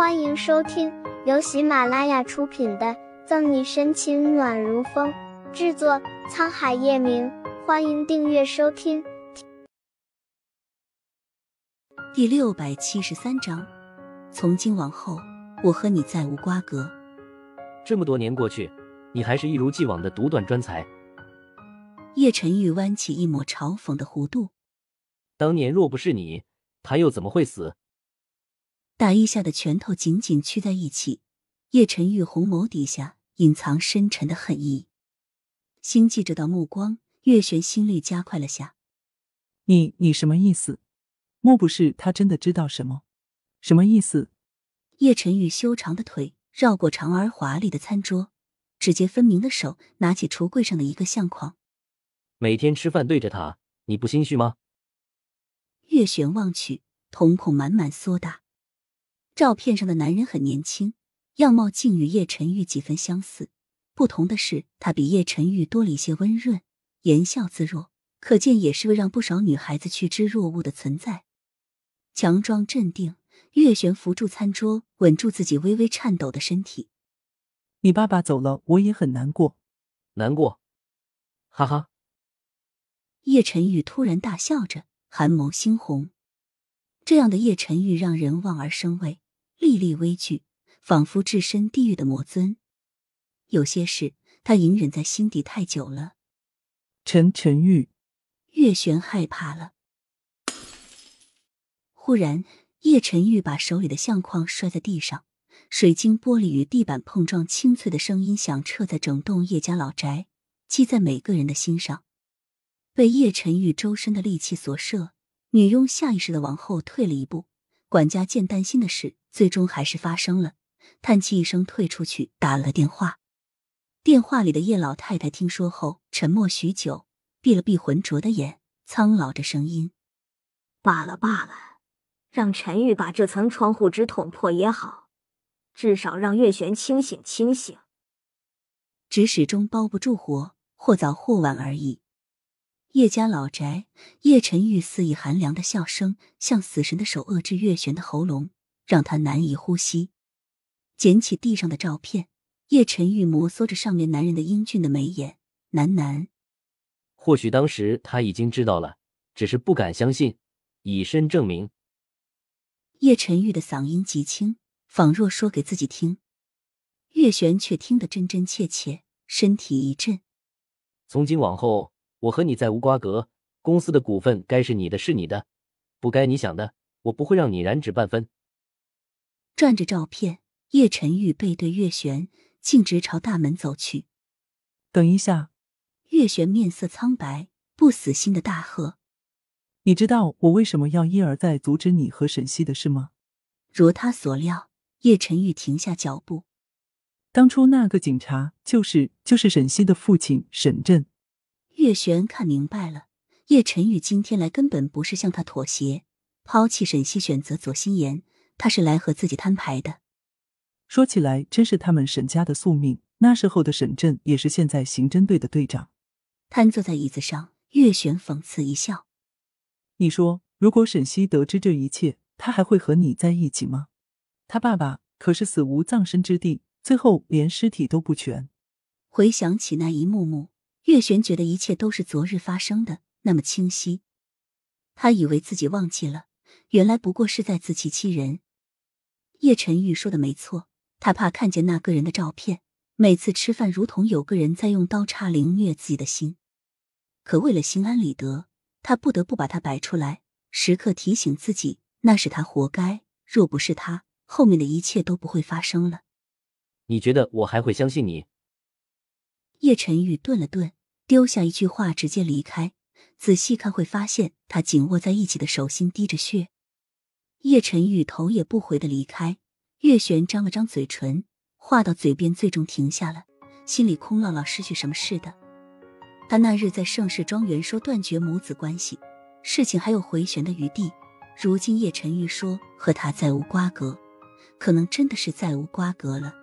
欢迎收听由喜马拉雅出品的《赠你深情暖如风》，制作沧海夜明。欢迎订阅收听。第六百七十三章，从今往后，我和你再无瓜葛。这么多年过去，你还是一如既往的独断专裁。叶晨玉弯起一抹嘲讽的弧度。当年若不是你，他又怎么会死？大衣下的拳头紧紧屈在一起，叶晨玉红眸底下隐藏深沉的恨意。心记这道目光，月璇心率加快了下。你你什么意思？莫不是他真的知道什么？什么意思？叶晨玉修长的腿绕过长而华丽的餐桌，指节分明的手拿起橱柜上的一个相框。每天吃饭对着他，你不心虚吗？月璇望去，瞳孔满满缩大。照片上的男人很年轻，样貌竟与叶晨玉几分相似。不同的是，他比叶晨玉多了一些温润，言笑自若，可见也是个让不少女孩子趋之若鹜的存在。强装镇定，月璇扶住餐桌，稳住自己微微颤抖的身体。你爸爸走了，我也很难过。难过？哈哈！叶晨玉突然大笑着，寒眸猩红。这样的叶晨玉让人望而生畏。历历危惧，仿佛置身地狱的魔尊。有些事，他隐忍在心底太久了。陈陈玉，月璇害怕了。忽然，叶晨玉把手里的相框摔在地上，水晶玻璃与地板碰撞，清脆的声音响彻在整栋叶家老宅，记在每个人的心上。被叶晨玉周身的力气所摄，女佣下意识的往后退了一步。管家见担心的事最终还是发生了，叹气一声退出去打了电话。电话里的叶老太太听说后沉默许久，闭了闭浑浊的眼，苍老着声音：“罢了罢了，让陈玉把这层窗户纸捅破也好，至少让月璇清醒清醒。纸始终包不住火，或早或晚而已。”叶家老宅，叶晨玉肆意寒凉的笑声，像死神的手扼制月璇的喉咙，让他难以呼吸。捡起地上的照片，叶晨玉摩挲着上面男人的英俊的眉眼，喃喃：“或许当时他已经知道了，只是不敢相信，以身证明。”叶晨玉的嗓音极轻，仿若说给自己听。月璇却听得真真切切，身体一震。从今往后。我和你再无瓜葛，公司的股份该是你的，是你的；不该你想的，我不会让你染指半分。转着照片，叶晨玉背对月璇，径直朝大门走去。等一下！月璇面色苍白，不死心的大喝：“你知道我为什么要一而再阻止你和沈西的事吗？”如他所料，叶晨玉停下脚步。当初那个警察就是就是沈西的父亲沈震。月璇看明白了，叶晨玉今天来根本不是向他妥协，抛弃沈西，选择左心言，他是来和自己摊牌的。说起来，真是他们沈家的宿命。那时候的沈震也是现在刑侦队的队长。瘫坐在椅子上，月璇讽刺一笑：“你说，如果沈西得知这一切，他还会和你在一起吗？他爸爸可是死无葬身之地，最后连尸体都不全。”回想起那一幕幕。月璇觉得一切都是昨日发生的，那么清晰。他以为自己忘记了，原来不过是在自欺欺人。叶晨玉说的没错，他怕看见那个人的照片，每次吃饭如同有个人在用刀叉凌虐自己的心。可为了心安理得，他不得不把它摆出来，时刻提醒自己，那是他活该。若不是他，后面的一切都不会发生了。你觉得我还会相信你？叶晨玉顿了顿，丢下一句话，直接离开。仔细看，会发现他紧握在一起的手心滴着血。叶晨玉头也不回的离开。月璇张了张嘴唇，话到嘴边，最终停下了，心里空落落，失去什么似的。他那日在盛世庄园说断绝母子关系，事情还有回旋的余地。如今叶晨玉说和他再无瓜葛，可能真的是再无瓜葛了。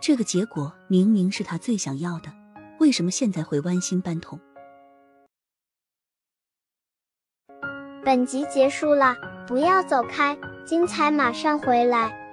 这个结果明明是他最想要的，为什么现在会剜心搬痛？本集结束了，不要走开，精彩马上回来。